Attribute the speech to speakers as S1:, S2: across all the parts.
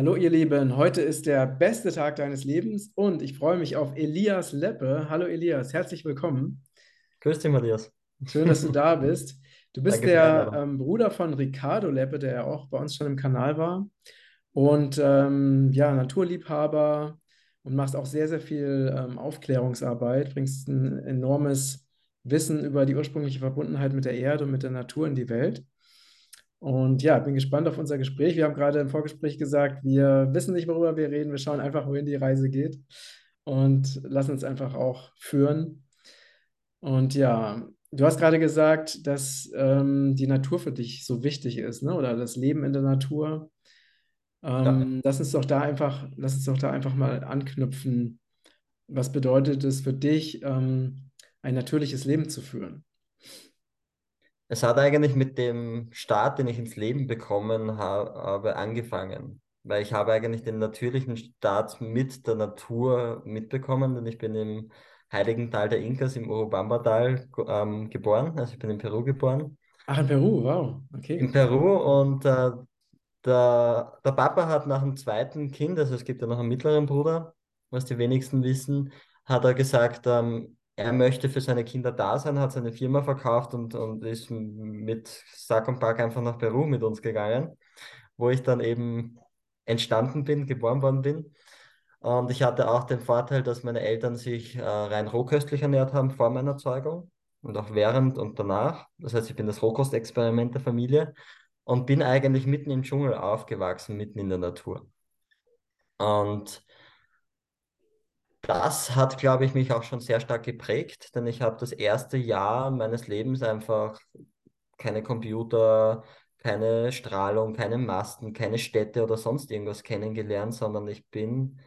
S1: Hallo ihr Lieben, heute ist der beste Tag deines Lebens und ich freue mich auf Elias Leppe. Hallo Elias, herzlich willkommen.
S2: Grüß dich, Matthias.
S1: Schön, dass du da bist. Du bist
S2: Danke
S1: der ähm, Bruder von Ricardo Leppe, der ja auch bei uns schon im Kanal war und ähm, ja, Naturliebhaber und machst auch sehr, sehr viel ähm, Aufklärungsarbeit, bringst ein enormes Wissen über die ursprüngliche Verbundenheit mit der Erde und mit der Natur in die Welt. Und ja, bin gespannt auf unser Gespräch. Wir haben gerade im Vorgespräch gesagt, wir wissen nicht, worüber wir reden. Wir schauen einfach, wohin die Reise geht und lassen uns einfach auch führen. Und ja, du hast gerade gesagt, dass ähm, die Natur für dich so wichtig ist, ne? Oder das Leben in der Natur.
S2: Ja,
S1: Ähm, lass uns doch da einfach, lass uns doch da einfach mal anknüpfen. Was bedeutet es für dich, ähm, ein natürliches Leben zu führen?
S2: Es hat eigentlich mit dem Start, den ich ins Leben bekommen ha habe, angefangen. Weil ich habe eigentlich den natürlichen Start mit der Natur mitbekommen, denn ich bin im heiligen Tal der Inkas im Urubamba-Tal ähm, geboren. Also ich bin in Peru geboren.
S1: Ach, in Peru, wow,
S2: In
S1: okay.
S2: Peru und äh, der, der Papa hat nach dem zweiten Kind, also es gibt ja noch einen mittleren Bruder, was die wenigsten wissen, hat er gesagt, ähm, er möchte für seine Kinder da sein, hat seine Firma verkauft und, und ist mit Sack und Pack einfach nach Peru mit uns gegangen, wo ich dann eben entstanden bin, geboren worden bin. Und ich hatte auch den Vorteil, dass meine Eltern sich äh, rein rohköstlich ernährt haben vor meiner Zeugung und auch während und danach. Das heißt, ich bin das Rohkostexperiment der Familie und bin eigentlich mitten im Dschungel aufgewachsen, mitten in der Natur. Und das hat, glaube ich, mich auch schon sehr stark geprägt, denn ich habe das erste Jahr meines Lebens einfach keine Computer, keine Strahlung, keine Masten, keine Städte oder sonst irgendwas kennengelernt, sondern ich bin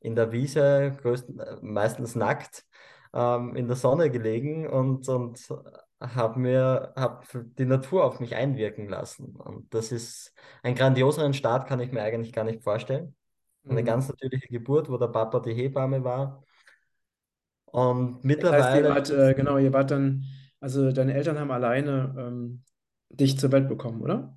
S2: in der Wiese, größten, meistens nackt, ähm, in der Sonne gelegen und, und habe mir hab die Natur auf mich einwirken lassen. Und das ist einen grandioseren Start, kann ich mir eigentlich gar nicht vorstellen. Eine
S1: Mhm.
S2: ganz natürliche Geburt, wo der Papa die Hebamme war. Und
S1: Das heißt, ihr
S2: mittlerweile
S1: wart, äh, genau, ihr wart dann, also deine Eltern haben alleine ähm, dich zur Welt bekommen, oder?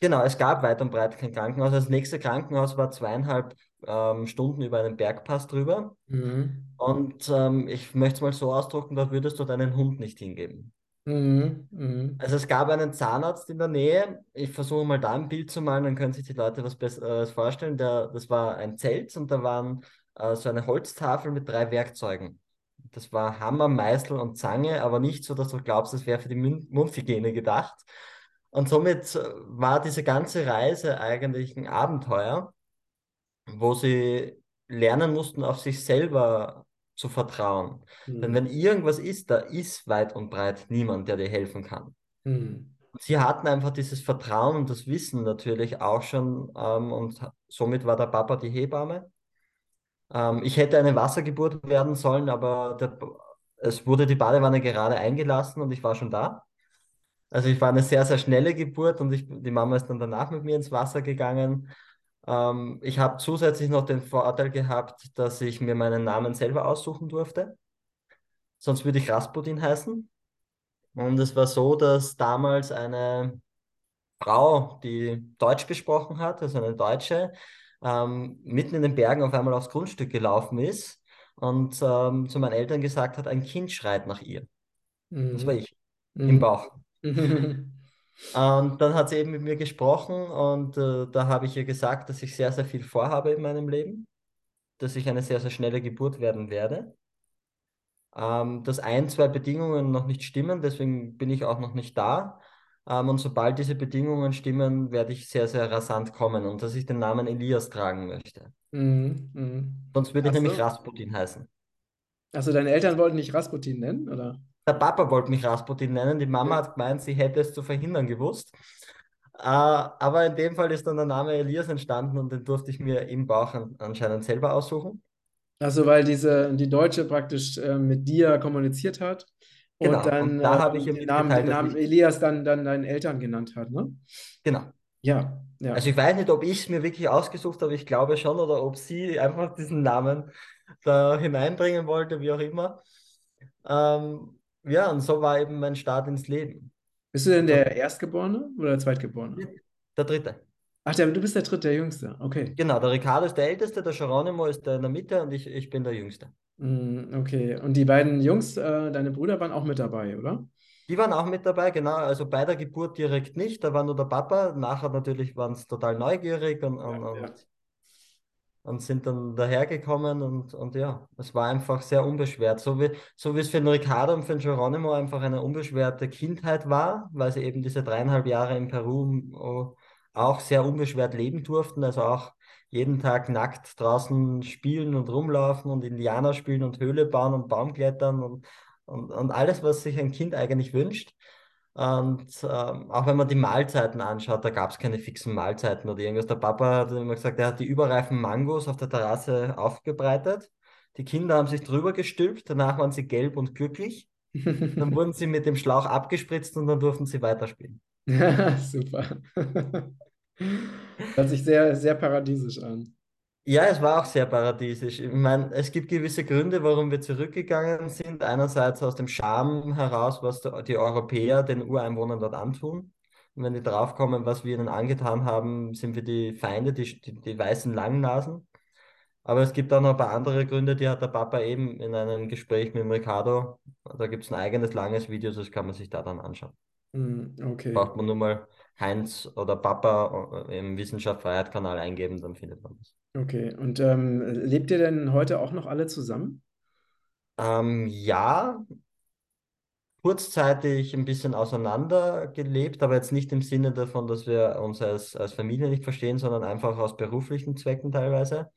S2: Genau, es gab weit und breit kein Krankenhaus. Das nächste Krankenhaus war zweieinhalb ähm, Stunden über einen Bergpass drüber.
S1: Mhm.
S2: Und ähm, ich möchte es mal so ausdrücken, da würdest du deinen Hund nicht hingeben.
S1: Mhm. Mhm.
S2: Also es gab einen Zahnarzt in der Nähe. Ich versuche mal da ein Bild zu malen, dann können sich die Leute was Besseres vorstellen. Der, das war ein Zelt und da waren äh, so eine Holztafel mit drei Werkzeugen. Das war Hammer, Meißel und Zange, aber nicht so, dass du glaubst, es wäre für die Mund Mundhygiene gedacht. Und somit äh, war diese ganze Reise eigentlich ein Abenteuer, wo sie lernen mussten, auf sich selber zu vertrauen. Denn
S1: Mhm.
S2: wenn irgendwas ist, da ist weit und breit niemand, der dir helfen kann.
S1: Mhm.
S2: Sie hatten einfach dieses Vertrauen und das Wissen natürlich auch schon, ähm, und somit war der Papa die Hebamme. Ähm, ich hätte eine Wassergeburt werden sollen, aber der, es wurde die Badewanne gerade eingelassen und ich war schon da. Also ich war eine sehr, sehr schnelle Geburt und ich, die Mama ist dann danach mit mir ins Wasser gegangen. Ähm, ich habe zusätzlich noch den Vorteil gehabt, dass ich mir meinen Namen selber aussuchen durfte. Sonst würde ich Rasputin heißen. Und es war so, dass damals eine Frau, die Deutsch gesprochen hat, also eine Deutsche, ähm, mitten in den Bergen auf einmal aufs Grundstück gelaufen ist und ähm, zu meinen Eltern gesagt hat, ein Kind schreit nach ihr. Das war
S1: Mhm.
S2: ich im
S1: Mhm.
S2: Und dann hat sie eben mit mir gesprochen und äh, da habe ich ihr gesagt, dass ich sehr, sehr viel vorhabe in meinem Leben, dass ich eine sehr, sehr schnelle Geburt werden werde. Ähm, dass ein, zwei Bedingungen noch nicht stimmen, deswegen bin ich auch noch nicht da. Ähm, und sobald diese Bedingungen stimmen, werde ich sehr, sehr rasant kommen und dass ich den Namen Elias tragen möchte.
S1: Mhm. Mhm.
S2: Sonst würde ich
S1: Ach
S2: nämlich
S1: so.
S2: Rasputin heißen.
S1: Also deine Eltern wollten dich Rasputin nennen, oder?
S2: Der Papa wollte mich Rasputin nennen, die Mama hat gemeint, sie hätte es zu verhindern gewusst. Äh, aber in dem Fall ist dann der Name Elias entstanden und den durfte ich mir im Bauch an, anscheinend selber aussuchen.
S1: Also weil diese, die Deutsche praktisch äh, mit dir kommuniziert hat und
S2: Genau,
S1: dann
S2: und da habe ich
S1: den Namen, den
S2: dass
S1: Namen Elias dann, dann deinen Eltern genannt hat, ne?
S2: genau.
S1: Ja, ja.
S2: Also ich weiß nicht, ob ich es mir wirklich ausgesucht habe, ich glaube schon, oder ob sie einfach diesen Namen da hineinbringen wollte, wie auch immer. Ähm, ja, und so war eben mein Start ins Leben.
S1: Bist du denn der Erstgeborene oder der Zweitgeborene?
S2: der dritte.
S1: Ach, der, du bist der dritte, der Jüngste. Okay.
S2: Genau, der Ricardo ist der Älteste, der Geronimo ist der in der Mitte und ich, ich bin der Jüngste.
S1: Mm, okay. Und die beiden Jungs, äh, deine Brüder, waren auch mit dabei, oder?
S2: Die waren auch mit dabei, genau. Also bei der Geburt direkt nicht, da war nur der Papa. Nachher natürlich waren sie total neugierig und, und,
S1: Ja, ja.
S2: und, und sind dann dahergekommen und, und ja, es war einfach sehr unbeschwert. So wie, so wie es für den Ricardo und für den Geronimo einfach eine unbeschwerte Kindheit war, weil sie eben diese dreieinhalb Jahre in Peru auch sehr unbeschwert leben durften. Also auch jeden Tag nackt draußen spielen und rumlaufen und Indianer spielen und Höhle bauen und Baumklettern und, und, und alles, was sich ein Kind eigentlich wünscht. Und ähm, auch wenn man die Mahlzeiten anschaut, da gab es keine fixen Mahlzeiten oder irgendwas. Der Papa hat immer gesagt, er hat die überreifen Mangos auf der Terrasse aufgebreitet. Die Kinder haben sich drüber gestülpt, danach waren sie gelb und glücklich. Dann wurden sie mit dem Schlauch abgespritzt und dann durften sie weiterspielen.
S1: Super. Hört sich sehr, sehr paradiesisch an.
S2: Ja, es war auch sehr paradiesisch. Ich meine, es gibt gewisse Gründe, warum wir zurückgegangen sind. Einerseits aus dem Scham heraus, was die Europäer den Ureinwohnern dort antun. Und wenn die draufkommen, was wir ihnen angetan haben, sind wir die Feinde, die, die, die weißen Langnasen. Aber es gibt auch noch ein paar andere Gründe, die hat der Papa eben in einem Gespräch mit dem Ricardo. Da gibt es ein eigenes langes Video, das kann man sich da dann anschauen.
S1: Mm, Okay.
S2: Braucht man nur mal Heinz oder Papa äh, im Wissenschaft Freiheit Kanal eingeben, dann findet man das.
S1: Okay. Und ähm, lebt ihr denn heute auch noch alle zusammen?
S2: Ähm, ja, kurzzeitig ein bisschen auseinander gelebt, aber jetzt nicht im Sinne davon, dass wir uns als, als Familie nicht verstehen, sondern einfach aus beruflichen Zwecken teilweise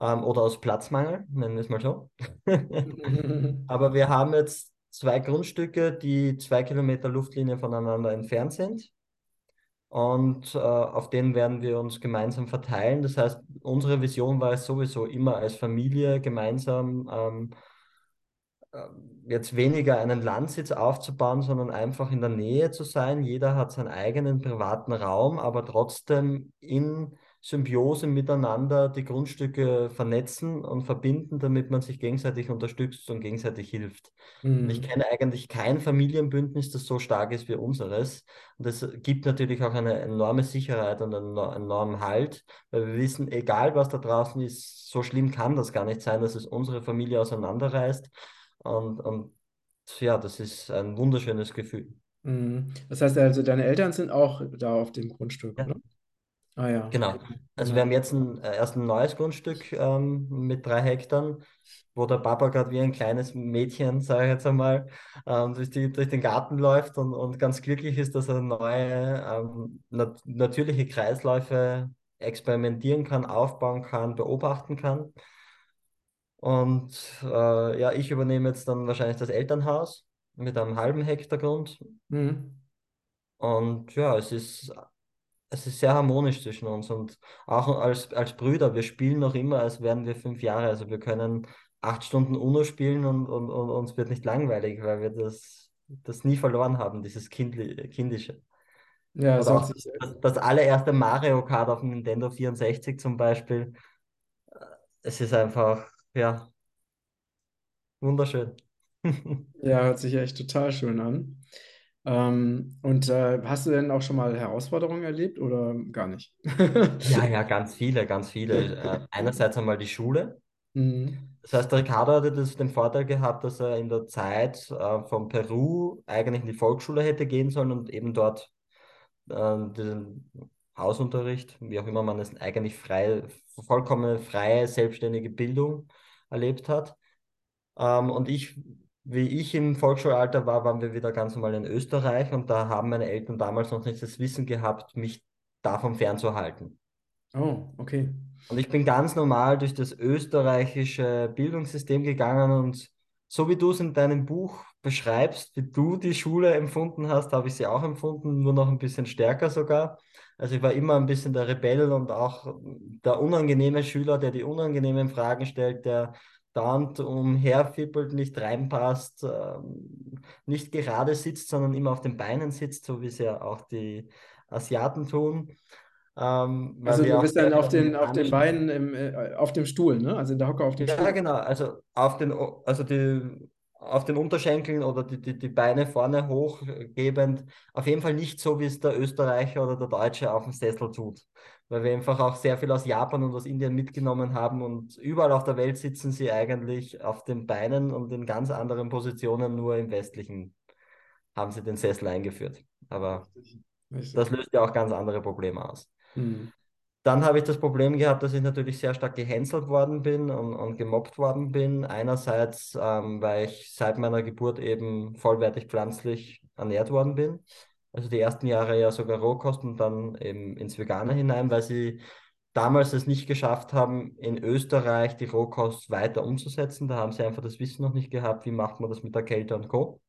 S2: ähm, oder aus Platzmangel, nennen wir es mal so. Aber wir haben jetzt zwei Grundstücke, die zwei Kilometer Luftlinie voneinander entfernt sind. Und äh, auf denen werden wir uns gemeinsam verteilen. Das heißt, unsere Vision war es sowieso immer als Familie gemeinsam ähm, äh, jetzt weniger einen Landsitz aufzubauen, sondern einfach in der Nähe zu sein. Jeder hat seinen eigenen privaten Raum, aber trotzdem in Symbiose miteinander die Grundstücke vernetzen und verbinden, damit man sich gegenseitig unterstützt und gegenseitig hilft. Und ich kenne eigentlich kein Familienbündnis, das so stark ist wie unseres. Und das gibt natürlich auch eine enorme Sicherheit und einen eno- enormen Halt, weil wir wissen, egal was da draußen ist, so schlimm kann das gar nicht sein, dass es unsere Familie auseinanderreißt. Und, und ja, das ist ein wunderschönes Gefühl.
S1: mm. Das heißt also, deine Eltern sind auch da auf dem Grundstück,
S2: Ja.
S1: oder? Ah ja,
S2: Genau. Also wir haben jetzt ein, äh, erst ein neues Grundstück ähm, mit drei Hektar, wo der Papa gerade wie ein kleines Mädchen, sage ich jetzt einmal, ähm, durch die, durch den Garten läuft und, und ganz glücklich ist, dass er neue ähm, nat natürliche Kreisläufe experimentieren kann, aufbauen kann, beobachten kann. Und äh, ja, ich übernehme jetzt dann wahrscheinlich das Elternhaus mit einem halben Hektar Grund.
S1: Mm.
S2: Und ja, es ist es ist sehr harmonisch zwischen uns und auch als, als Brüder, wir spielen noch immer, als wären wir fünf Jahre. Also wir können acht Stunden UNO spielen und, und, und uns wird nicht langweilig, weil wir das, das nie verloren haben, dieses Kindli Kindische.
S1: Ja, hört
S2: auch das, das allererste Mario Kart auf dem Nintendo 64 zum Beispiel. Es ist einfach, ja, wunderschön.
S1: ja, hört sich echt total schön an. Ähm, und äh, hast du denn auch schon mal Herausforderungen erlebt oder gar nicht?
S2: Ja, ja, ganz viele, ganz viele. Äh, einerseits einmal die Schule.
S1: Mm,
S2: Das heißt, der Ricardo hatte das, den Vorteil gehabt, dass er in der Zeit äh, von Peru eigentlich in die Volksschule hätte gehen sollen und eben dort äh, den Hausunterricht, wie auch immer man es eigentlich frei, vollkommen freie, selbstständige Bildung erlebt hat. Ähm, und ich, wie ich im Volksschulalter war, waren wir wieder ganz normal in Österreich und da haben meine Eltern damals noch nicht das Wissen gehabt, mich davon fernzuhalten.
S1: Oh, okay.
S2: Und ich bin ganz normal durch das österreichische Bildungssystem gegangen und so wie du es in deinem Buch beschreibst, wie du die Schule empfunden hast, habe ich sie auch empfunden, nur noch ein bisschen stärker sogar. Also ich war immer ein bisschen der Rebell und auch der unangenehme Schüler, der die unangenehmen Fragen stellt, der dauernd umherfippelt, nicht reinpasst, ähm, nicht gerade sitzt, sondern immer auf den Beinen sitzt, so wie es ja auch die Asiaten tun. Ähm,
S1: Also du bist dann auf den, auf den Beinen im, äh, auf dem Stuhl, ne? Also in der Hocke auf dem
S2: ja,
S1: Stuhl.
S2: genau. Also auf den, also die auf den Unterschenkeln oder die, die, die Beine vorne hochgebend. Auf jeden Fall nicht so, wie es der Österreicher oder der Deutsche auf dem Sessel tut. Weil wir einfach auch sehr viel aus Japan und aus Indien mitgenommen haben und überall auf der Welt sitzen sie eigentlich auf den Beinen und in ganz anderen Positionen, nur im westlichen haben sie den Sessel eingeführt. Aber das löst ja auch ganz andere Probleme aus. Mhm. Dann habe ich das Problem gehabt, dass ich natürlich sehr stark gehänselt worden bin und, und gemobbt worden bin. Einerseits, ähm, weil ich seit meiner Geburt eben vollwertig pflanzlich ernährt worden bin. Also die ersten Jahre ja sogar Rohkost und dann eben ins Vegane hinein, weil sie damals es nicht geschafft haben, in Österreich die Rohkost weiter umzusetzen. Da haben sie einfach das Wissen noch nicht gehabt, wie macht man das mit der Kälte und Co.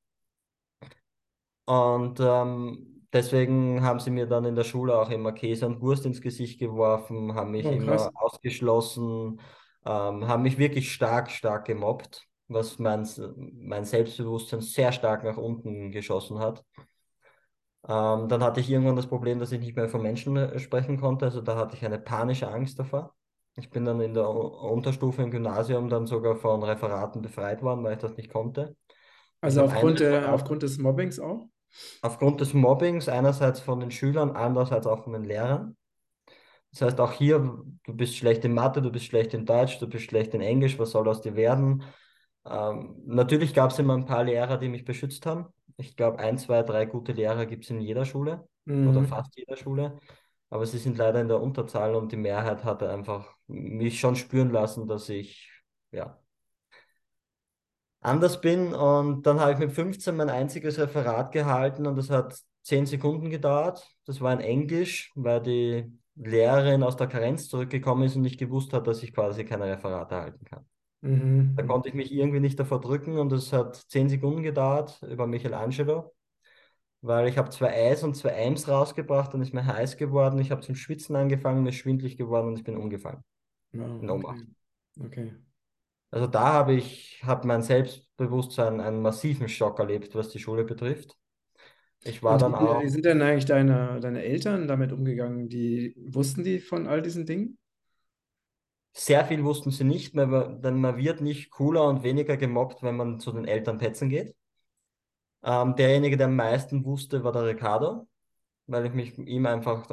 S2: Und ähm, deswegen haben sie mir dann in der Schule auch immer Käse und Wurst ins Gesicht geworfen, haben mich oh, immer ausgeschlossen, ähm, haben mich wirklich stark, stark gemobbt, was mein, mein Selbstbewusstsein sehr stark nach unten geschossen hat. Ähm, dann hatte ich irgendwann das Problem, dass ich nicht mehr von Menschen äh, sprechen konnte. Also da hatte ich eine panische Angst davor. Ich bin dann in der Unterstufe im Gymnasium dann sogar von Referaten befreit worden, weil ich das nicht konnte.
S1: Also aufgrund, der, aufgrund des Mobbings auch?
S2: Aufgrund des Mobbings, einerseits von den Schülern, andererseits auch von den Lehrern. Das heißt, auch hier, du bist schlecht in Mathe, du bist schlecht in Deutsch, du bist schlecht in Englisch, was soll aus dir werden? Ähm, natürlich gab es immer ein paar Lehrer, die mich beschützt haben. Ich glaube, ein, zwei, drei gute Lehrer gibt es in jeder Schule mhm. oder fast jeder Schule. Aber sie sind leider in der Unterzahl und die Mehrheit hatte einfach mich schon spüren lassen, dass ich ja, anders bin. Und dann habe ich mit 15 mein einziges Referat gehalten und das hat 10 Sekunden gedauert. Das war in Englisch, weil die Lehrerin aus der Karenz zurückgekommen ist und nicht gewusst hat, dass ich quasi keine Referate halten kann. Mhm. Da konnte ich mich irgendwie nicht davor drücken und es hat 10 Sekunden gedauert über Michelangelo, weil ich habe zwei Eis und zwei Eims rausgebracht, dann ist mir heiß geworden, ich habe zum Schwitzen angefangen, mir ist schwindlig geworden und ich bin umgefallen.
S1: Oh, okay. okay.
S2: Also da habe ich hab mein Selbstbewusstsein einen massiven Schock erlebt, was die Schule betrifft. Ich war
S1: Und
S2: dann
S1: wie,
S2: auch.
S1: wie sind denn eigentlich deine, deine Eltern damit umgegangen? Die, wussten die von all diesen Dingen?
S2: Sehr viel wussten sie nicht, mehr, denn man wird nicht cooler und weniger gemobbt, wenn man zu den Elternplätzen geht. Ähm, derjenige, der am meisten wusste, war der Ricardo, weil ich mich ihm einfach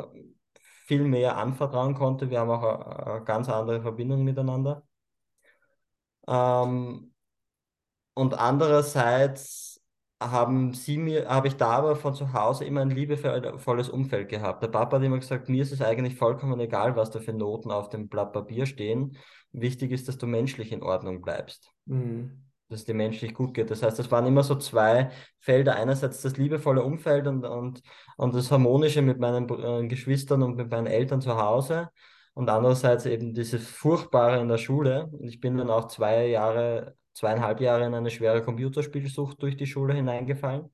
S2: viel mehr anvertrauen konnte. Wir haben auch eine, eine ganz andere Verbindung miteinander. Ähm, und andererseits haben sie mir, habe ich da aber von zu Hause immer ein liebevolles Umfeld gehabt. Der Papa hat immer gesagt, mir ist es eigentlich vollkommen egal, was da für Noten auf dem Blatt Papier stehen. Wichtig ist, dass du menschlich in Ordnung bleibst. Mhm. Dass es dir menschlich gut geht. Das heißt, das waren immer so zwei Felder. Einerseits das liebevolle Umfeld und, und, und das Harmonische mit meinen äh, Geschwistern und mit meinen Eltern zu Hause und andererseits eben dieses Furchtbare in der Schule. Ich bin dann auch zwei Jahre, zweieinhalb Jahre in eine schwere Computerspielsucht durch die Schule hineingefallen,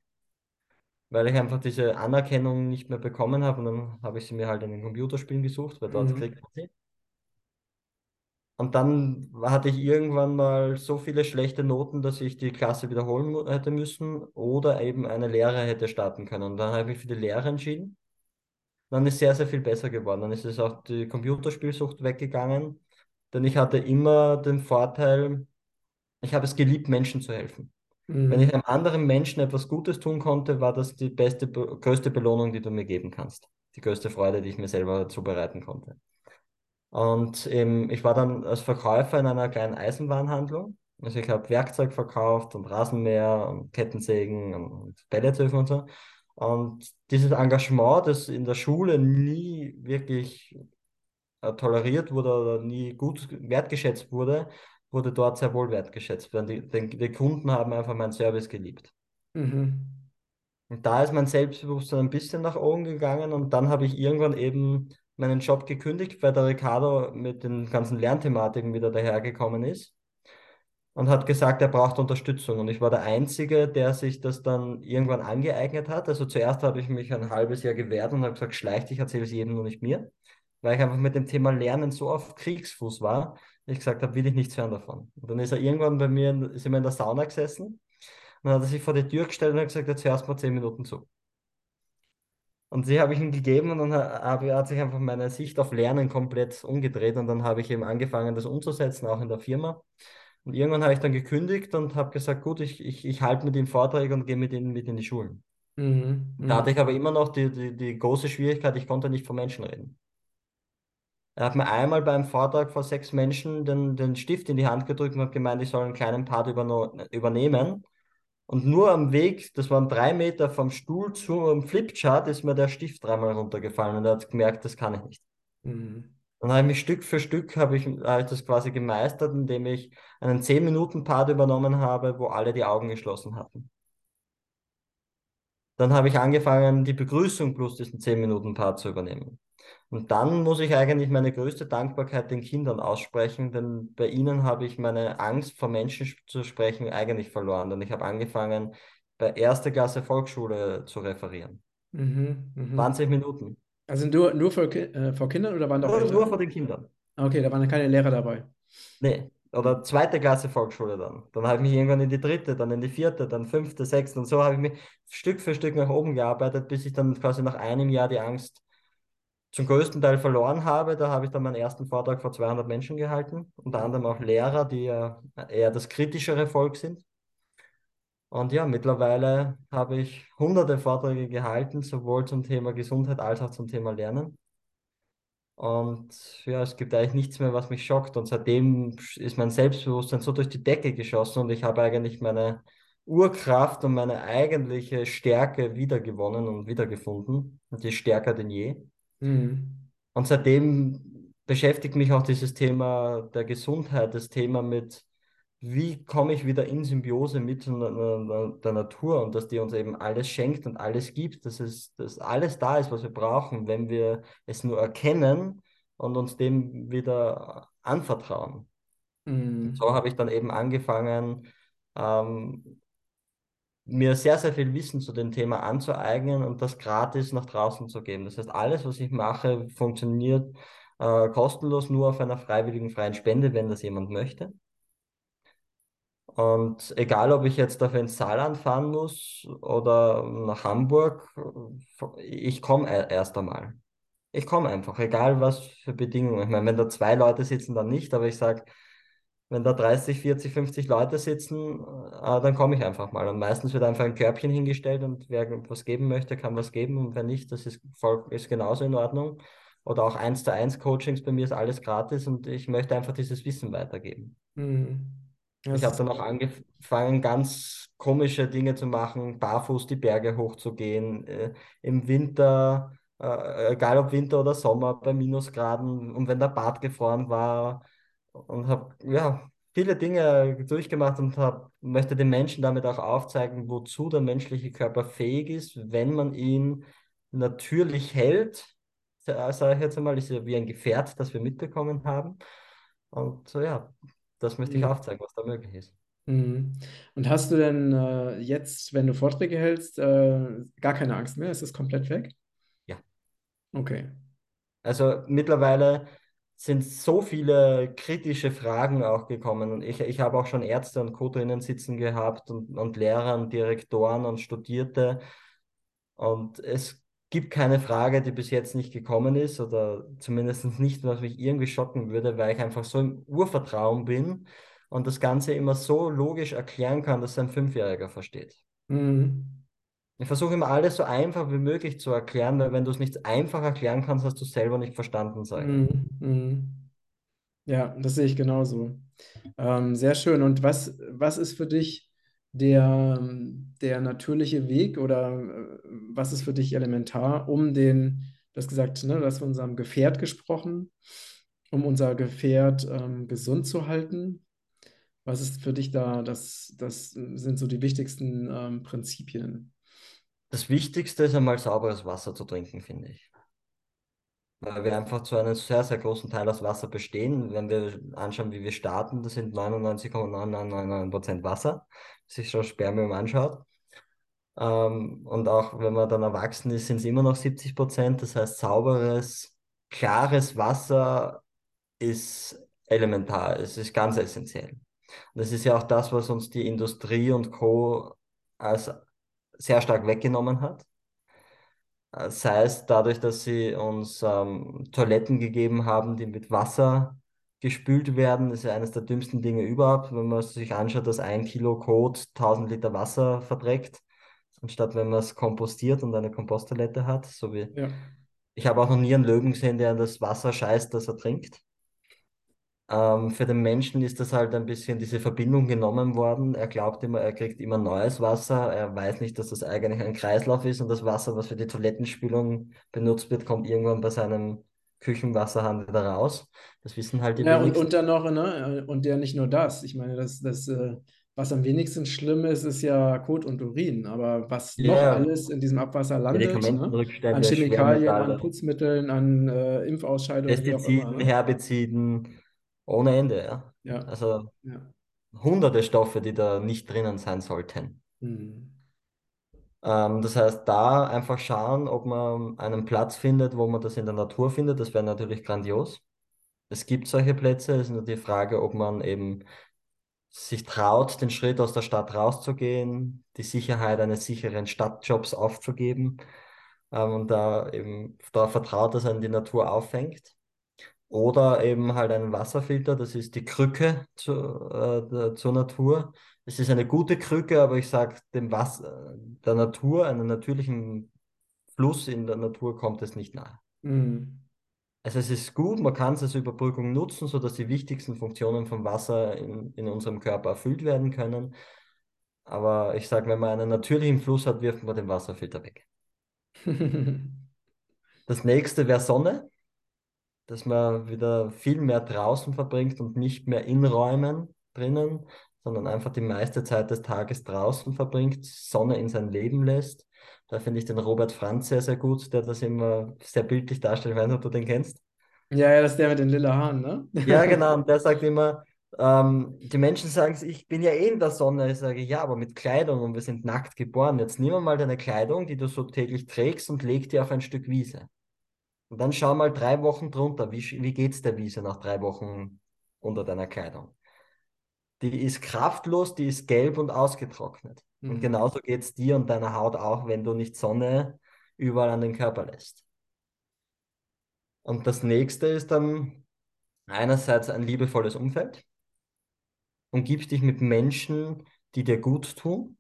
S2: weil ich einfach diese Anerkennung nicht mehr bekommen habe und dann habe ich sie mir halt in den Computerspielen gesucht, weil dort mhm. kriegt man sie. Und dann hatte ich irgendwann mal so viele schlechte Noten, dass ich die Klasse wiederholen hätte müssen oder eben eine Lehre hätte starten können. Und dann habe ich mich für die Lehre entschieden dann ist sehr, sehr viel besser geworden. Dann ist es auch die Computerspielsucht weggegangen, denn ich hatte immer den Vorteil, ich habe es geliebt, Menschen zu helfen. Mhm. Wenn ich einem anderen Menschen etwas Gutes tun konnte, war das die beste, größte Belohnung, die du mir geben kannst. Die größte Freude, die ich mir selber zubereiten konnte. Und ähm, ich war dann als Verkäufer in einer kleinen Eisenwarenhandlung. Also ich habe Werkzeug verkauft und Rasenmäher und Kettensägen und Pelletsöfen und so. Und dieses Engagement, das in der Schule nie wirklich äh, toleriert wurde oder nie gut wertgeschätzt wurde, wurde dort sehr wohl wertgeschätzt. Die, die, die Kunden haben einfach meinen Service geliebt. Mhm. Und da ist mein Selbstbewusstsein ein bisschen nach oben gegangen und dann habe ich irgendwann eben meinen Job gekündigt, weil der Ricardo mit den ganzen Lernthematiken wieder dahergekommen ist und hat gesagt, er braucht Unterstützung. Und ich war der Einzige, der sich das dann irgendwann angeeignet hat. Also zuerst habe ich mich ein halbes Jahr gewehrt und habe gesagt, schleich dich, erzähle es jedem, nur nicht mir. Weil ich einfach mit dem Thema Lernen so auf Kriegsfuß war, ich gesagt habe, will ich nichts hören davon. Und dann ist er irgendwann bei mir, ist immer in der Sauna gesessen und dann hat er sich vor die Tür gestellt und hat gesagt, jetzt hörst mal zehn Minuten zu. Und sie habe ich ihm gegeben und dann hat sich einfach meine Sicht auf Lernen komplett umgedreht und dann habe ich eben angefangen, das umzusetzen, auch in der Firma Und irgendwann habe ich dann gekündigt und habe gesagt, gut, ich, ich, ich halte mit den Vorträgen und gehe mit ihnen mit in die Schulen.
S1: Mhm.
S2: Da hatte
S1: Mhm.
S2: ich aber immer noch die, die, die große Schwierigkeit, ich konnte nicht vor Menschen reden. Er hat mir einmal beim Vortrag vor sechs Menschen den, den Stift in die Hand gedrückt und hat gemeint, ich soll einen kleinen Part übernehmen. Und nur am Weg, das waren drei Meter vom Stuhl zum Flipchart, ist mir der Stift dreimal runtergefallen und er hat gemerkt, das kann ich nicht.
S1: Mhm.
S2: Dann habe ich mich Stück für Stück habe ich, habe ich das quasi gemeistert, indem ich einen 10-Minuten-Part übernommen habe, wo alle die Augen geschlossen hatten. Dann habe ich angefangen, die Begrüßung plus diesen 10-Minuten-Part zu übernehmen. Und dann muss ich eigentlich meine größte Dankbarkeit den Kindern aussprechen, denn bei ihnen habe ich meine Angst vor Menschen zu sprechen eigentlich verloren. Denn ich habe angefangen, bei erster Klasse Volksschule zu referieren.
S1: Mhm. Mhm.
S2: 20 Minuten.
S1: Also nur, nur Ki- äh, vor Kindern oder waren da auch
S2: Nur, nur vor den Kindern.
S1: Okay, da waren keine Lehrer dabei.
S2: Nee, oder zweite Klasse Volksschule dann. Dann habe ich mich irgendwann in die dritte, dann in die vierte, dann fünfte, sechste und so habe ich mich Stück für Stück nach oben gearbeitet, bis ich dann quasi nach einem Jahr die Angst zum größten Teil verloren habe. Da habe ich dann meinen ersten Vortrag vor 200 Menschen gehalten, unter anderem auch Lehrer, die ja eher das kritischere Volk sind. Und ja, mittlerweile habe ich hunderte Vorträge gehalten, sowohl zum Thema Gesundheit als auch zum Thema Lernen. Und ja, es gibt eigentlich nichts mehr, was mich schockt. Und seitdem ist mein Selbstbewusstsein so durch die Decke geschossen und ich habe eigentlich meine Urkraft und meine eigentliche Stärke wiedergewonnen und wiedergefunden. Und die ist stärker denn je.
S1: Mhm.
S2: Und seitdem beschäftigt mich auch dieses Thema der Gesundheit, das Thema mit, wie komme ich wieder in Symbiose mit der, Natur und dass die uns eben alles schenkt und alles gibt, dass es, dass alles da ist, was wir brauchen, wenn wir es nur erkennen und uns dem wieder anvertrauen.
S1: Mhm.
S2: so habe ich dann eben angefangen, ähm, mir sehr, sehr viel Wissen zu dem Thema anzueignen und das gratis nach draußen zu geben. Das heißt, alles, was ich mache, funktioniert äh, kostenlos nur auf einer freiwilligen freien Spende, wenn das jemand möchte. Und egal, ob ich jetzt dafür ins Saarland fahren muss oder nach Hamburg, ich komme erst einmal. Ich komme einfach, egal was für Bedingungen. Ich meine, wenn da zwei Leute sitzen, dann nicht, aber ich sage, wenn da 30, 40, 50 Leute sitzen, äh, dann komme ich einfach mal. Und meistens wird einfach ein Körbchen hingestellt und wer was geben möchte, kann was geben. Und wer nicht, das ist, voll, ist genauso in Ordnung. Oder auch eins zu eins Coachings, bei mir ist alles gratis und ich möchte einfach dieses Wissen weitergeben.
S1: Mhm.
S2: Ich
S1: Das
S2: habe
S1: ist
S2: dann auch angefangen, ganz komische Dinge zu machen, barfuß die Berge hochzugehen, äh, im Winter, äh, egal ob Winter oder Sommer, bei Minusgraden und wenn der Bad gefroren war und habe ja viele Dinge durchgemacht und hab, möchte den Menschen damit auch aufzeigen, wozu der menschliche Körper fähig ist, wenn man ihn natürlich hält. Sage ich jetzt einmal, ist ja wie ein Gefährt, das wir mitbekommen haben. Und so ja, das möchte ich aufzeigen, was da möglich ist.
S1: Mhm. Und hast du denn äh, jetzt, wenn du Vorträge hältst, äh, gar keine Angst mehr? Ist das komplett weg?
S2: Ja.
S1: Okay.
S2: Also mittlerweile sind so viele kritische Fragen auch gekommen. Und ich, ich habe auch schon Ärzte und Co. drinnen sitzen gehabt und, und Lehrer und Direktoren und Studierte. Und es gibt keine Frage, die bis jetzt nicht gekommen ist oder zumindest nicht, was mich irgendwie schocken würde, weil ich einfach so im Urvertrauen bin und das Ganze immer so logisch erklären kann, dass ein Fünfjähriger versteht.
S1: Mhm.
S2: Ich versuche immer alles so einfach wie möglich zu erklären, weil wenn du es nicht einfach erklären kannst, hast du es selber nicht verstanden, ich.
S1: Mhm. Mhm. Ja, das sehe ich genauso. Ähm, sehr schön. Und was, was ist für dich der, der natürliche Weg oder äh, was ist für dich elementar, um den, du hast gesagt, ne, hast von unserem Gefährt gesprochen, um unser Gefährt ähm, gesund zu halten? Was ist für dich da, das, das sind so die wichtigsten ähm, Prinzipien?
S2: Das Wichtigste ist einmal sauberes Wasser zu trinken, finde ich. Weil wir einfach zu einem sehr, sehr großen Teil aus Wasser bestehen. Wenn wir anschauen, wie wir starten, das sind 99,999% Wasser, sich schon Spermium anschaut. Ähm, und auch wenn man dann erwachsen ist, sind es immer noch 70 Prozent. Das heißt, sauberes, klares Wasser ist elementar, es ist ganz essentiell. Und das ist ja auch das, was uns die Industrie und Co. als sehr stark weggenommen hat. Sei es dadurch, dass sie uns ähm, Toiletten gegeben haben, die mit Wasser gespült werden, ist ja eines der dümmsten Dinge überhaupt, wenn man sich anschaut, dass ein Kilo Kot 1000 Liter Wasser verträgt, anstatt wenn man es kompostiert und eine Komposttoilette hat, so wie
S1: Ja.
S2: ich habe auch noch nie einen Löwen gesehen, der das Wasser scheißt, das er trinkt. Ähm, für den Menschen ist das halt ein bisschen diese Verbindung genommen worden. Er glaubt immer, er kriegt immer neues Wasser. Er weiß nicht, dass das eigentlich ein Kreislauf ist und das Wasser, was für die Toilettenspülung benutzt wird, kommt irgendwann bei seinem Küchenwasserhahn wieder raus. Das wissen halt die
S1: Ja, und, und dann noch, ne, und ja nicht nur das. Ich meine, das, das, äh, was am wenigsten schlimm ist, ist ja Kot und Urin. Aber was noch
S2: Ja,
S1: alles in diesem Abwasser landet, ne? An Chemikalien, an Putzmitteln, an äh, Impfausscheidungen,
S2: Pestiziden,
S1: ne?
S2: Herbiziden, ohne Ende, ja.
S1: Ja,
S2: Also hunderte Stoffe, die da nicht drinnen sein sollten.
S1: Hm.
S2: Ähm, das heißt, da einfach schauen, ob man einen Platz findet, wo man das in der Natur findet. Das wäre natürlich grandios. Es gibt solche Plätze. Es ist nur die Frage, ob man eben sich traut, den Schritt aus der Stadt rauszugehen, die Sicherheit eines sicheren Stadtjobs aufzugeben ähm, und da eben darauf vertraut, dass einen die Natur auffängt. Oder eben halt einen Wasserfilter, das ist die Krücke zu, äh, zur Natur. Es ist eine gute Krücke, aber ich sage, dem Wasser, der Natur, einem natürlichen Fluss in der Natur kommt es nicht nahe.
S1: Hm.
S2: Also es ist gut, man kann es als Überbrückung nutzen, sodass die wichtigsten Funktionen vom Wasser in, in unserem Körper erfüllt werden können. Aber ich sage, wenn man einen natürlichen Fluss hat, wirft man den Wasserfilter weg. Das nächste wäre Sonne, dass man wieder viel mehr draußen verbringt und nicht mehr in Räumen drinnen, sondern einfach die meiste Zeit des Tages draußen verbringt, Sonne in sein Leben lässt. Da finde ich den Robert Franz sehr, sehr gut, der das immer sehr bildlich darstellt. Ich weiß nicht, ob du den kennst.
S1: Ja, ja, das ist der mit den lila Haaren, ne?
S2: Ja, genau. Und der sagt immer, ähm, die Menschen sagen, ich bin ja eh in der Sonne. Ich sage, ja, aber mit Kleidung und wir sind nackt geboren. Jetzt nimm mal deine Kleidung, die du so täglich trägst und leg die auf ein Stück Wiese. Und dann schau mal drei Wochen drunter. Wie, wie geht's der Wiese nach drei Wochen unter deiner Kleidung? Die ist kraftlos, die ist gelb und ausgetrocknet. Und
S1: Hm.
S2: genauso geht's dir und deiner Haut auch, wenn du nicht Sonne überall an den Körper lässt. Und das nächste ist dann einerseits ein liebevolles Umfeld. Umgib dich mit Menschen, die dir gut tun.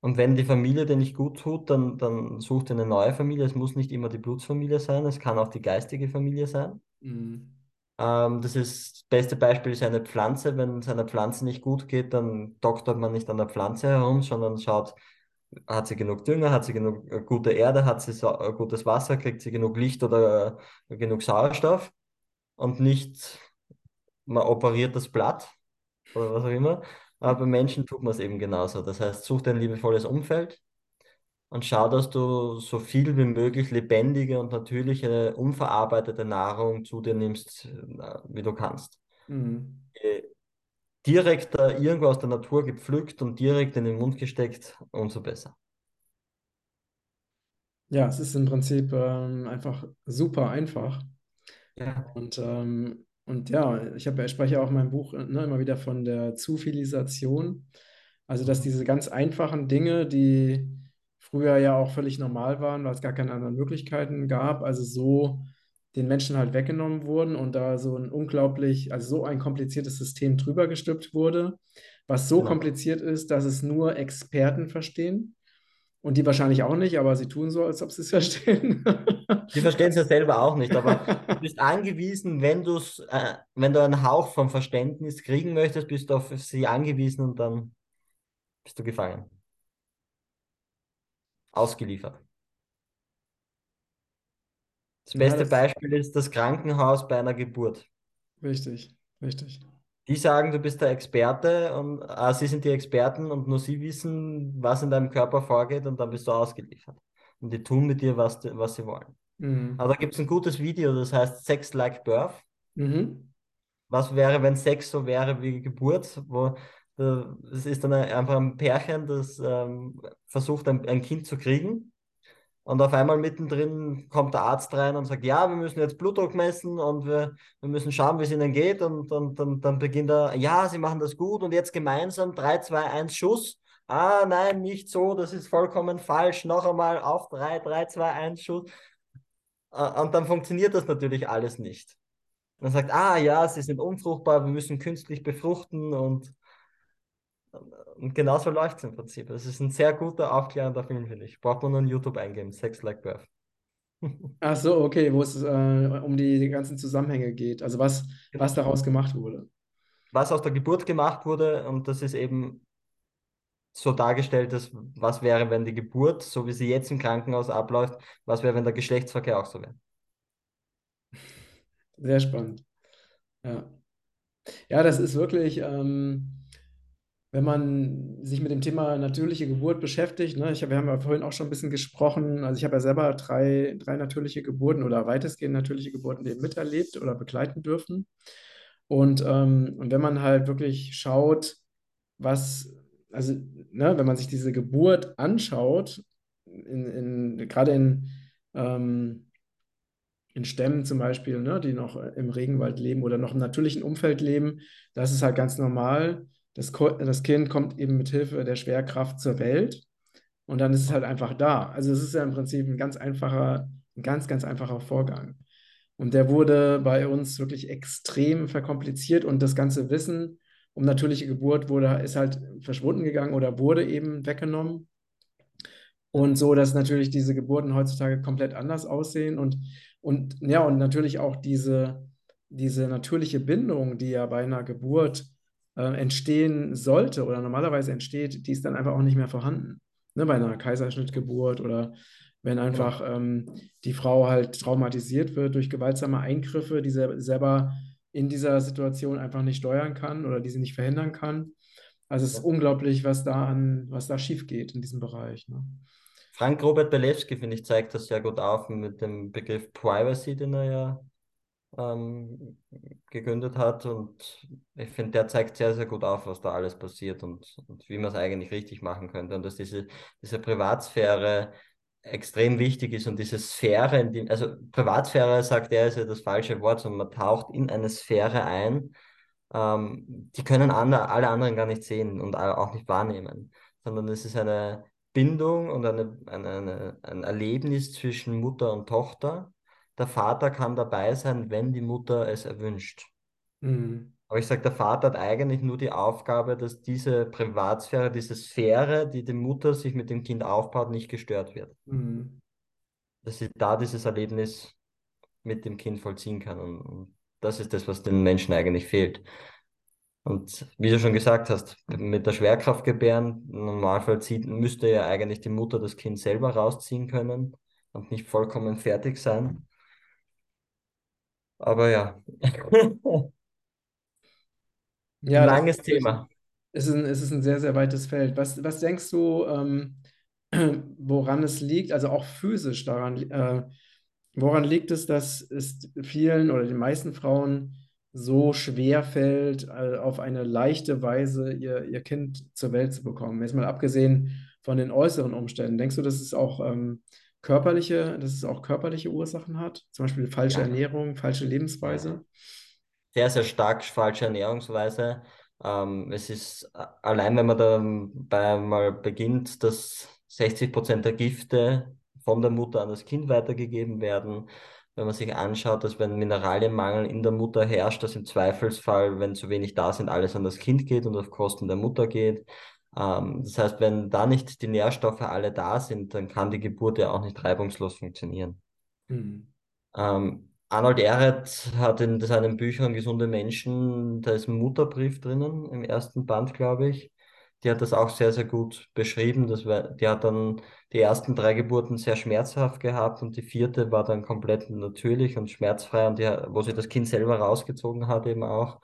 S2: Und wenn die Familie dir nicht gut tut, dann, dann such dir eine neue Familie. Es muss nicht immer die Blutsfamilie sein, es kann auch die geistige Familie sein.
S1: Hm.
S2: Ähm, das ist, das beste Beispiel ist eine Pflanze. Wenn es einer Pflanze nicht gut geht, dann doktert man nicht an der Pflanze herum, sondern schaut, hat sie genug Dünger, hat sie genug äh, gute Erde, hat sie so, äh, gutes Wasser, kriegt sie genug Licht oder äh, genug Sauerstoff und nicht, man operiert das Blatt oder was auch immer. Aber bei Menschen tut man es eben genauso. Das heißt, such dir ein liebevolles Umfeld und schau, dass du so viel wie möglich lebendige und natürliche, unverarbeitete Nahrung zu dir nimmst, äh, wie du kannst.
S1: Hm.
S2: Je Direkt irgendwo aus der Natur gepflückt und direkt in den Mund gesteckt, umso besser.
S1: Ja, es ist im Prinzip ähm, einfach super einfach.
S2: Ja.
S1: Und, ähm, und ja, ich habe, ich spreche ja auch in meinem Buch ne, immer wieder von der Zufilisation. Also, dass diese ganz einfachen Dinge, die früher ja auch völlig normal waren, weil es gar keine anderen Möglichkeiten gab, also so den Menschen halt weggenommen wurden und da so ein unglaublich, also so ein kompliziertes System drüber gestülpt wurde, was so
S2: Genau.
S1: kompliziert ist, dass es nur Experten verstehen. Und die wahrscheinlich auch nicht, aber sie tun so, als ob sie es verstehen.
S2: Die verstehen es ja selber auch nicht, aber du bist angewiesen, wenn du es, äh, wenn du einen Hauch vom Verständnis kriegen möchtest, bist du auf sie angewiesen und dann bist du gefangen. Ausgeliefert. Das
S1: Ja,
S2: beste
S1: das
S2: Beispiel ist das Krankenhaus bei einer Geburt.
S1: richtig, richtig.
S2: Die sagen, du bist der Experte und äh, sie sind die Experten und nur sie wissen, was in deinem Körper vorgeht und dann bist du ausgeliefert. Und die tun mit dir, was, was sie wollen.
S1: Mhm.
S2: Aber da gibt es ein gutes Video, das heißt Sex Like Birth.
S1: Mhm.
S2: Was wäre, wenn Sex so wäre wie Geburt? Wo, äh, es ist dann einfach ein Pärchen, das ähm, versucht, ein, ein Kind zu kriegen. Und auf einmal mittendrin kommt der Arzt rein und sagt, ja, wir müssen jetzt Blutdruck messen und wir, wir müssen schauen, wie es ihnen geht. Und, und, und dann beginnt er, ja, sie machen das gut und jetzt gemeinsam 3, 2, 1 Schuss. Ah, nein, nicht so, das ist vollkommen falsch. Noch einmal auf 3, 3, 2, 1 Schuss. Äh, Und dann funktioniert das natürlich alles nicht. dann sagt, ah ja, sie sind unfruchtbar, wir müssen künstlich befruchten und, und genauso läuft es im Prinzip. Das ist ein sehr guter, aufklärender Film, finde ich. Braucht man nur in YouTube eingeben, Sex Like Birth.
S1: Ach so, okay, wo es äh, um die, ganzen Zusammenhänge geht. Also was, was daraus gemacht wurde.
S2: Was aus der Geburt gemacht wurde und das ist eben so dargestellt, dass was wäre, wenn die Geburt, so wie sie jetzt im Krankenhaus abläuft, was wäre, wenn der Geschlechtsverkehr auch so wäre.
S1: Sehr spannend. Ja. Ja, das ist wirklich, ähm, wenn man sich mit dem Thema natürliche Geburt beschäftigt, ne, ich wir haben ja vorhin auch schon ein bisschen gesprochen, also ich habe ja selber drei, drei natürliche Geburten oder weitestgehend natürliche Geburten eben miterlebt oder begleiten dürfen. Und, ähm, und wenn man halt wirklich schaut, was, also ne, wenn man sich diese Geburt anschaut, in, in, gerade in, ähm, in Stämmen zum Beispiel, ne, die noch im Regenwald leben oder noch im natürlichen Umfeld leben, das ist halt ganz normal. Das, das Kind kommt eben mit Hilfe der Schwerkraft zur Welt und dann ist es halt einfach da. Also es ist ja im Prinzip ein ganz einfacher, ein ganz, ganz einfacher Vorgang. Und der wurde bei uns wirklich extrem verkompliziert und das ganze Wissen um natürliche Geburt wurde, ist halt verschwunden gegangen oder wurde eben weggenommen. Und so, dass natürlich diese Geburten heutzutage komplett anders aussehen und, und ja, und natürlich auch diese, diese natürliche Bindung, die ja bei einer Geburt äh, entstehen sollte oder normalerweise entsteht, die ist dann einfach auch nicht mehr vorhanden. Ne, bei einer Kaiserschnittgeburt oder wenn einfach ähm, die Frau halt traumatisiert wird durch gewaltsame Eingriffe, die sie selber in dieser Situation einfach nicht steuern kann oder die sie nicht verhindern kann. Also es ist unglaublich, was da an, was da schief geht in diesem Bereich. Ne?
S2: Frank Robert Belewski, finde ich, zeigt das sehr gut auf mit dem Begriff Privacy, den er ja ähm, gegründet hat. Und ich finde, der zeigt sehr, sehr gut auf, was da alles passiert und, und wie man es eigentlich richtig machen könnte. Und dass diese, diese Privatsphäre extrem wichtig ist und diese Sphäre, in die, also Privatsphäre, sagt er, ist ja das falsche Wort, sondern man taucht in eine Sphäre ein, ähm, die können andere, alle anderen gar nicht sehen und auch nicht wahrnehmen, sondern es ist eine Bindung und eine, eine, eine, ein Erlebnis zwischen Mutter und Tochter. Der Vater kann dabei sein, wenn die Mutter es erwünscht. Mhm. Aber ich sage, der Vater hat eigentlich nur die Aufgabe, dass diese Privatsphäre, diese Sphäre, die die Mutter sich mit dem Kind aufbaut, nicht gestört wird. Mhm. Dass sie da dieses Erlebnis mit dem Kind vollziehen kann. Und, und das ist das, was den Menschen eigentlich fehlt. Und wie du schon gesagt hast, mit der Schwerkraft gebären, im Normalfall zieht, müsste ja eigentlich die Mutter das Kind selber rausziehen können und nicht vollkommen fertig sein. Aber ja.
S1: Ja, Langes Thema. Es ist, ein, es ist ein sehr, sehr weites Feld. Was, was denkst du, ähm, woran es liegt, also auch physisch daran, äh, woran liegt es, dass es vielen oder den meisten Frauen so schwer fällt, äh, auf eine leichte Weise ihr, ihr Kind zur Welt zu bekommen? Jetzt mal abgesehen von den äußeren Umständen. Denkst du, dass es auch ähm, körperliche, dass es auch körperliche Ursachen hat? Zum Beispiel falsche ja. Ernährung, falsche Lebensweise?
S2: sehr, sehr stark falsche Ernährungsweise. Ähm, es ist allein, wenn man dabei mal beginnt, dass 60 Prozent der Gifte von der Mutter an das Kind weitergegeben werden. Wenn man sich anschaut, dass wenn Mineralienmangel in der Mutter herrscht, dass im Zweifelsfall, wenn zu wenig da sind, alles an das Kind geht und auf Kosten der Mutter geht. Ähm, das heißt, wenn da nicht die Nährstoffe alle da sind, dann kann die Geburt ja auch nicht reibungslos funktionieren. Mhm. Ähm, Arnold Ehret hat in seinen Büchern Gesunde Menschen, da ist ein Mutterbrief drinnen, im ersten Band, glaube ich. Die hat das auch sehr, sehr gut beschrieben. Das war, die hat dann die ersten drei Geburten sehr schmerzhaft gehabt und die vierte war dann komplett natürlich und schmerzfrei und die, wo sie das Kind selber rausgezogen hat eben auch.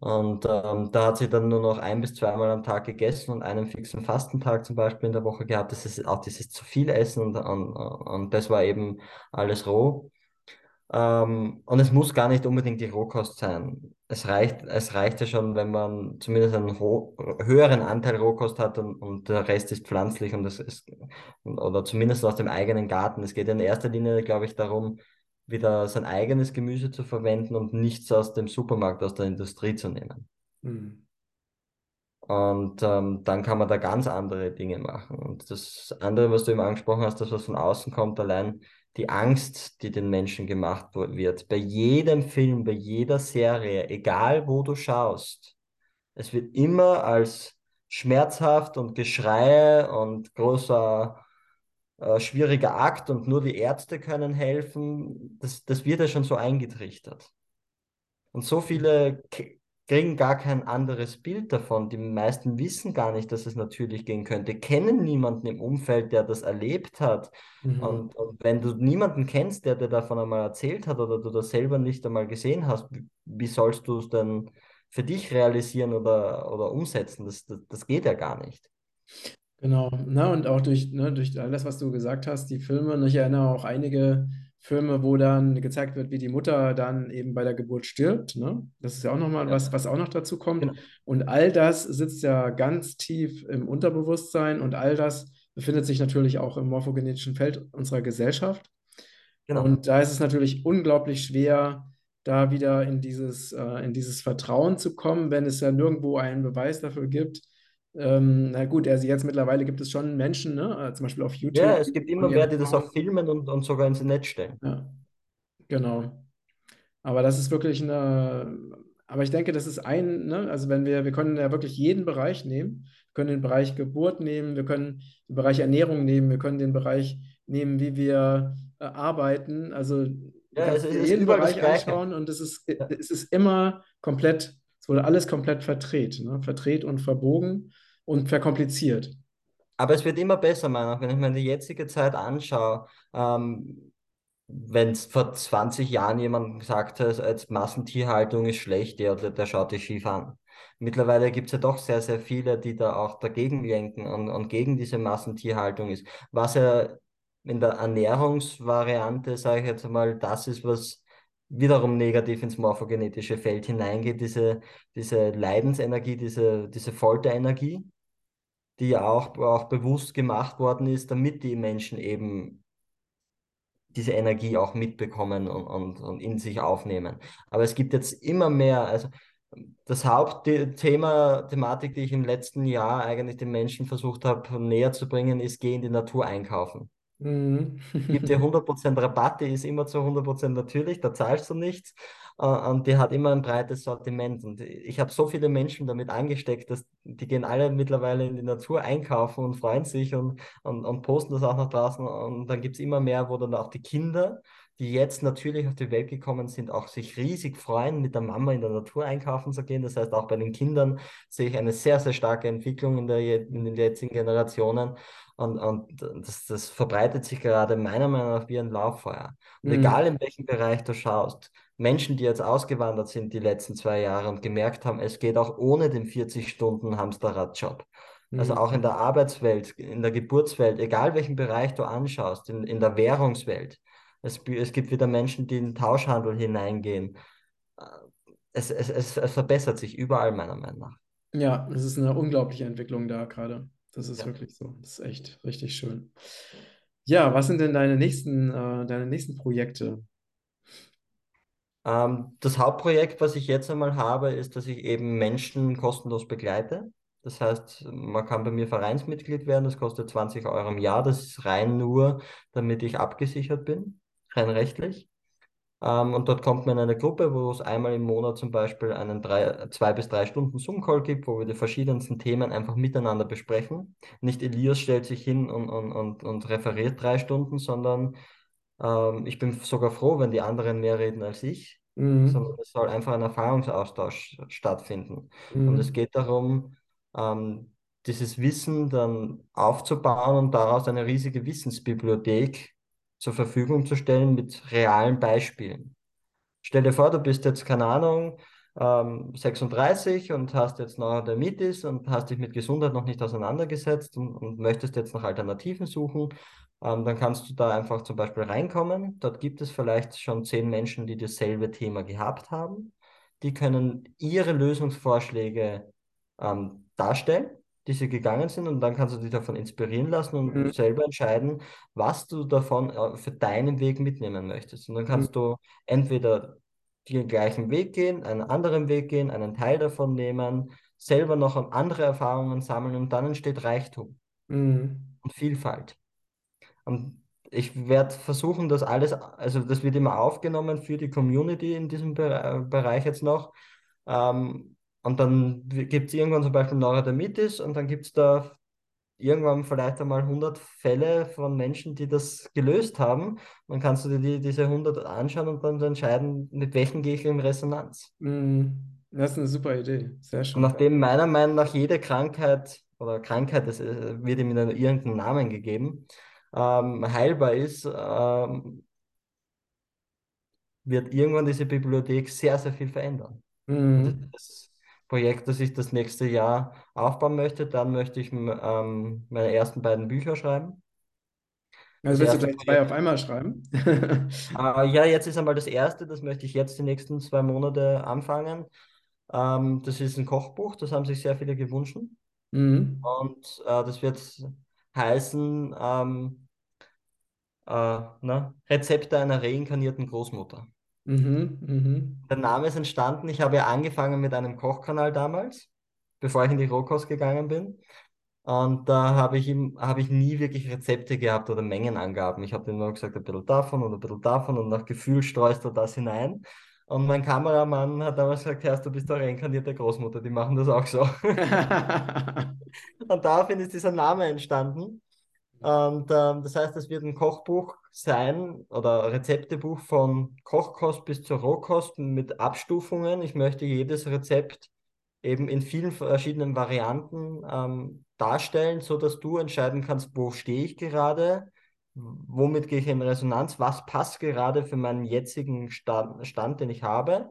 S2: Und ähm, da hat sie dann nur noch ein bis zweimal am Tag gegessen und einen fixen Fastentag zum Beispiel in der Woche gehabt. Das ist auch dieses zu viel Essen und, und, und das war eben alles roh. Ähm, und es muss gar nicht unbedingt die Rohkost sein. Es reicht, es reicht ja schon, wenn man zumindest einen höheren Anteil Rohkost hat und, und der Rest ist pflanzlich und das ist, oder zumindest aus dem eigenen Garten. Es geht in erster Linie, glaube ich, darum, wieder sein eigenes Gemüse zu verwenden und nichts aus dem Supermarkt, aus der Industrie zu nehmen. Mhm. Und ähm, dann kann man da ganz andere Dinge machen. Und das andere, was du eben angesprochen hast, das, was von außen kommt, allein die Angst, die den Menschen gemacht wird. Bei jedem Film, bei jeder Serie, egal wo du schaust, es wird immer als schmerzhaft und Geschrei und großer äh, schwieriger Akt und nur die Ärzte können helfen. Das, das wird ja schon so eingetrichtert. Und so viele kriegen gar kein anderes Bild davon. Die meisten wissen gar nicht, dass es natürlich gehen könnte, kennen niemanden im Umfeld, der das erlebt hat. Mhm. Und, und, wenn du niemanden kennst, der dir davon einmal erzählt hat oder du das selber nicht einmal gesehen hast, wie sollst du es dann für dich realisieren oder, oder umsetzen? Das, das, das geht ja gar nicht.
S1: Genau, na, und auch durch, ne, durch all das, was du gesagt hast, die Filme, und ich erinnere auch einige Filme, wo dann gezeigt wird, wie die Mutter dann eben bei der Geburt stirbt. Ne? Das ist ja auch nochmal ja. was, was auch noch dazu kommt. Genau. Und all das sitzt ja ganz tief im Unterbewusstsein und all das befindet sich natürlich auch im morphogenetischen Feld unserer Gesellschaft. Genau. Und da ist es natürlich unglaublich schwer, da wieder in dieses, äh, in dieses Vertrauen zu kommen, wenn es ja nirgendwo einen Beweis dafür gibt, ähm, na gut, also jetzt mittlerweile gibt es schon Menschen, ne? Äh, zum Beispiel auf YouTube.
S2: Ja, es gibt immer mehr, die das auch filmen und, und sogar ins Netz stellen.
S1: Ja, genau. Aber das ist wirklich eine, aber ich denke, das ist ein, ne? also wenn wir, wir können ja wirklich jeden Bereich nehmen, wir können den Bereich Geburt nehmen, wir können den Bereich Ernährung nehmen, wir können den Bereich nehmen, wie wir äh, arbeiten, also ja, es ist jeden Bereich anschauen und es ist, ja. es ist immer komplett, es wurde alles komplett verdreht, ne? verdreht und verbogen und verkompliziert.
S2: Aber es wird immer besser, meiner Wenn ich mir die jetzige Zeit anschaue, ähm, wenn es vor 20 Jahren jemand gesagt hat, als Massentierhaltung ist schlecht, der, der, schaut dich schief an. Mittlerweile gibt es ja doch sehr, sehr viele, die da auch dagegen lenken und, und gegen diese Massentierhaltung ist. Was ja in der Ernährungsvariante, sage ich jetzt mal, das ist, was wiederum negativ ins morphogenetische Feld hineingeht, diese, diese Leidensenergie, diese, diese Folterenergie, die ja auch, auch bewusst gemacht worden ist, damit die Menschen eben diese Energie auch mitbekommen und, und, und in sich aufnehmen. Aber es gibt jetzt immer mehr, also das Hauptthema, Thematik, die ich im letzten Jahr eigentlich den Menschen versucht habe näher zu bringen, ist, geh in die Natur einkaufen. Mhm. Gibt dir 100% Rabatt, die ist immer zu 100% natürlich, da zahlst du nichts. Äh, und die hat immer ein breites Sortiment. Und ich habe so viele Menschen damit angesteckt, dass die gehen alle mittlerweile in die Natur einkaufen und freuen sich und, und, und posten das auch nach draußen. Und dann gibt es immer mehr, wo dann auch die Kinder, die jetzt natürlich auf die Welt gekommen sind, auch sich riesig freuen, mit der Mama in der Natur einkaufen zu gehen. Das heißt, auch bei den Kindern sehe ich eine sehr, sehr starke Entwicklung in, der, in den jetzigen Generationen. Und, und das, das verbreitet sich gerade meiner Meinung nach wie ein Lauffeuer. Und mhm. egal in welchem Bereich du schaust, Menschen, die jetzt ausgewandert sind die letzten zwei Jahre und gemerkt haben, es geht auch ohne den 40-Stunden-Hamsterradjob. Mhm. Also auch in der Arbeitswelt, in der Geburtswelt, egal welchen Bereich du anschaust, in, in der Währungswelt. Es, es gibt wieder Menschen, die in den Tauschhandel hineingehen. Es, es, es, es verbessert sich überall, meiner Meinung nach.
S1: Ja, es ist eine unglaubliche Entwicklung da gerade. Das ist ja. wirklich so. Das ist echt richtig schön. Ja, was sind denn deine nächsten, äh, deine nächsten Projekte?
S2: Ähm, das Hauptprojekt, was ich jetzt einmal habe, ist, dass ich eben Menschen kostenlos begleite. Das heißt, man kann bei mir Vereinsmitglied werden, das kostet 20 Euro im Jahr. Das ist rein nur, damit ich abgesichert bin, rein rechtlich. Ähm, und dort kommt man in eine Gruppe, wo es einmal im Monat zum Beispiel einen drei, zwei bis drei Stunden Zoom-Call gibt, wo wir die verschiedensten Themen einfach miteinander besprechen. Nicht Elias stellt sich hin und, und, und, und referiert drei Stunden, sondern ähm, ich bin sogar froh, wenn die anderen mehr reden als ich, mhm. sondern es soll einfach ein Erfahrungsaustausch stattfinden. Mhm. Und es geht darum, ähm, dieses Wissen dann aufzubauen und daraus eine riesige Wissensbibliothek zur Verfügung zu stellen mit realen Beispielen. Stell dir vor, du bist jetzt, keine Ahnung, ähm, 36 und hast jetzt noch Dermitis und hast dich mit Gesundheit noch nicht auseinandergesetzt und, und möchtest jetzt nach Alternativen suchen, ähm, dann kannst du da einfach zum Beispiel reinkommen. Dort gibt es vielleicht schon zehn Menschen, die dasselbe Thema gehabt haben. Die können ihre Lösungsvorschläge ähm, darstellen die sie gegangen sind und dann kannst du dich davon inspirieren lassen und mhm. selber entscheiden, was du davon äh, für deinen Weg mitnehmen möchtest. Und dann kannst mhm. du entweder den gleichen Weg gehen, einen anderen Weg gehen, einen Teil davon nehmen, selber noch andere Erfahrungen sammeln und dann entsteht Reichtum mhm. und Vielfalt. Und ich werde versuchen, das alles, also das wird immer aufgenommen für die Community in diesem Be Bereich jetzt noch. Ähm, und dann gibt es irgendwann zum Beispiel Neurodermitis und dann gibt es da irgendwann vielleicht einmal 100 Fälle von Menschen, die das gelöst haben. Dann kannst du dir die, diese 100 anschauen und dann entscheiden, mit welchen gehe ich in Resonanz.
S1: Mm, das ist eine super Idee. Sehr
S2: Und
S1: schön.
S2: nachdem meiner Meinung nach jede Krankheit oder Krankheit, das äh, wird ihm in irgendeinen Namen gegeben, ähm, heilbar ist, ähm, wird irgendwann diese Bibliothek sehr, sehr viel verändern. Und das das Projekt, das ich das nächste Jahr aufbauen möchte. Dann möchte ich ähm, meine ersten beiden Bücher schreiben.
S1: Also willst du gleich zwei auf einmal schreiben?
S2: äh, ja, jetzt ist einmal das erste, das möchte ich jetzt die nächsten zwei Monate anfangen. Ähm, das ist ein Kochbuch, das haben sich sehr viele gewünscht.
S1: Mhm.
S2: Und äh, das wird heißen, ähm, äh, na, Rezepte einer reinkarnierten Großmutter.
S1: Mhm. Mhm.
S2: Der Name ist entstanden, ich habe ja angefangen mit einem Kochkanal damals, bevor ich in die Rohkost gegangen bin. Und da habe ich, ihm, habe ich nie wirklich Rezepte gehabt oder Mengenangaben. Ich habe ihm nur gesagt, ein bisschen davon und ein bisschen davon und nach Gefühl streust du das hinein. Und mein Kameramann hat damals gesagt, Herr, du bist doch reinkarnierte Großmutter, die machen das auch so. Und daraufhin ist dieser Name entstanden. Und ähm, das heißt, es wird ein Kochbuch sein oder Rezeptebuch von Kochkost bis zur Rohkost mit Abstufungen. Ich möchte jedes Rezept eben in vielen verschiedenen Varianten ähm, darstellen, so dass du entscheiden kannst, wo stehe ich gerade, womit gehe ich in Resonanz, was passt gerade für meinen jetzigen Stand, Stand den ich habe.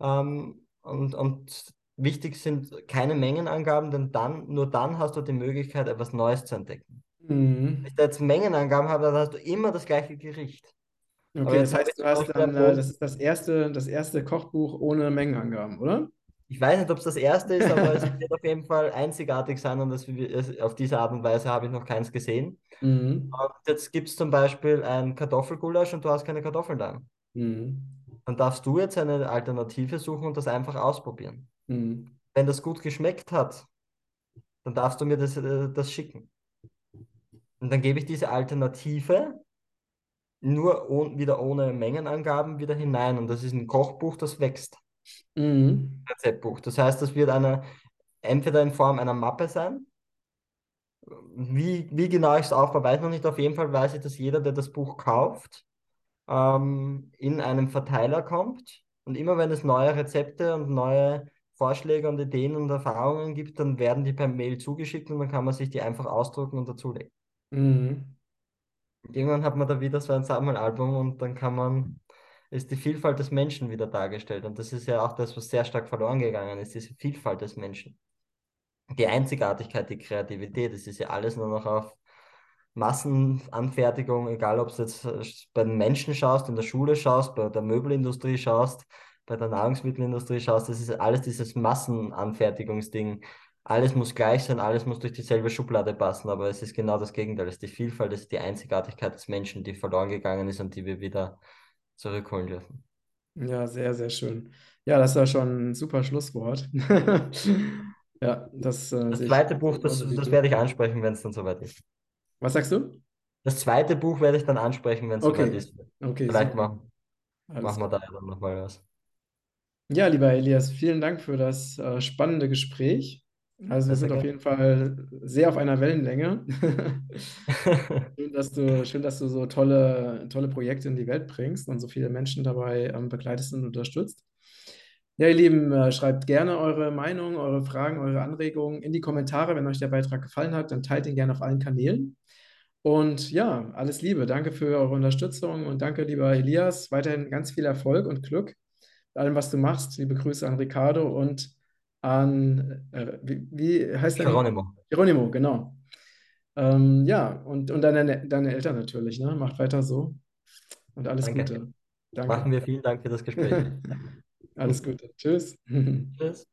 S2: Ähm, und, und wichtig sind keine Mengenangaben, denn dann, nur dann hast du die Möglichkeit, etwas Neues zu entdecken.
S1: Mhm.
S2: Wenn ich da jetzt Mengenangaben habe, dann hast du immer das gleiche Gericht.
S1: Okay, das heißt, du hast dann, äh, das ist das erste, das erste Kochbuch ohne Mengenangaben, oder?
S2: Ich weiß nicht, ob es das erste ist, aber es wird auf jeden Fall einzigartig sein und das, auf diese Art und Weise habe ich noch keins gesehen.
S1: Mhm.
S2: Und jetzt gibt es zum Beispiel ein Kartoffelgulasch und du hast keine Kartoffeln da.
S1: Mhm.
S2: Dann darfst du jetzt eine Alternative suchen und das einfach ausprobieren.
S1: Mhm.
S2: Wenn das gut geschmeckt hat, dann darfst du mir das, äh, das schicken. Und dann gebe ich diese Alternative nur ohn, wieder ohne Mengenangaben wieder hinein. Und das ist ein Kochbuch, das wächst.
S1: Mhm.
S2: Rezeptbuch. Das heißt, das wird eine, entweder in Form einer Mappe sein. Wie, wie genau ich es aufbaue, weiß noch nicht. Auf jeden Fall weiß ich, dass jeder, der das Buch kauft, ähm, in einen Verteiler kommt. Und immer wenn es neue Rezepte und neue Vorschläge und Ideen und Erfahrungen gibt, dann werden die per Mail zugeschickt und dann kann man sich die einfach ausdrucken und dazulegen.
S1: Mhm.
S2: Irgendwann hat man da wieder so ein Sammelalbum und dann kann man, ist die Vielfalt des Menschen wieder dargestellt. Und das ist ja auch das, was sehr stark verloren gegangen ist, diese Vielfalt des Menschen. Die Einzigartigkeit, die Kreativität, das ist ja alles nur noch auf Massenanfertigung, egal ob du jetzt äh, bei den Menschen schaust, in der Schule schaust, bei der Möbelindustrie schaust, bei der Nahrungsmittelindustrie schaust, das ist alles dieses Massenanfertigungsding. Alles muss gleich sein, alles muss durch dieselbe Schublade passen, aber es ist genau das Gegenteil. Es ist die Vielfalt, es ist die Einzigartigkeit des Menschen, die verloren gegangen ist und die wir wieder zurückholen dürfen.
S1: Ja, sehr, sehr schön. Ja, das war schon ein super Schlusswort. Ja, das äh,
S2: Das zweite Buch, das, das werde ich ansprechen, wenn es dann soweit ist.
S1: Was sagst du?
S2: Das zweite Buch werde ich dann ansprechen, wenn es soweit
S1: Okay,
S2: ist.
S1: okay,
S2: Vielleicht
S1: super.
S2: machen,
S1: Alles
S2: machen wir da ja dann nochmal was.
S1: Ja, lieber Elias, vielen Dank für das äh, spannende Gespräch. Also wir sind auf jeden Fall sehr auf einer Wellenlänge. Schön, dass du, schön, dass du so tolle, tolle Projekte in die Welt bringst und so viele Menschen dabei ähm, begleitest und unterstützt. Ja, ihr Lieben, äh, schreibt gerne eure Meinung, eure Fragen, eure Anregungen in die Kommentare. Wenn euch der Beitrag gefallen hat, dann teilt ihn gerne auf allen Kanälen. Und ja, alles Liebe. Danke für eure Unterstützung und danke, lieber Elias. Weiterhin ganz viel Erfolg und Glück mit allem, was du machst. Liebe Grüße an Ricardo und an, äh, wie, wie heißt dein
S2: Geronimo.
S1: Geronimo, genau. Ähm, ja, und, und deine, deine Eltern natürlich, ne? Macht weiter so. Und alles
S2: Danke.
S1: Gute. Danke.
S2: Machen wir. Vielen Dank für das Gespräch.
S1: Alles Gute. Tschüss.
S2: Tschüss.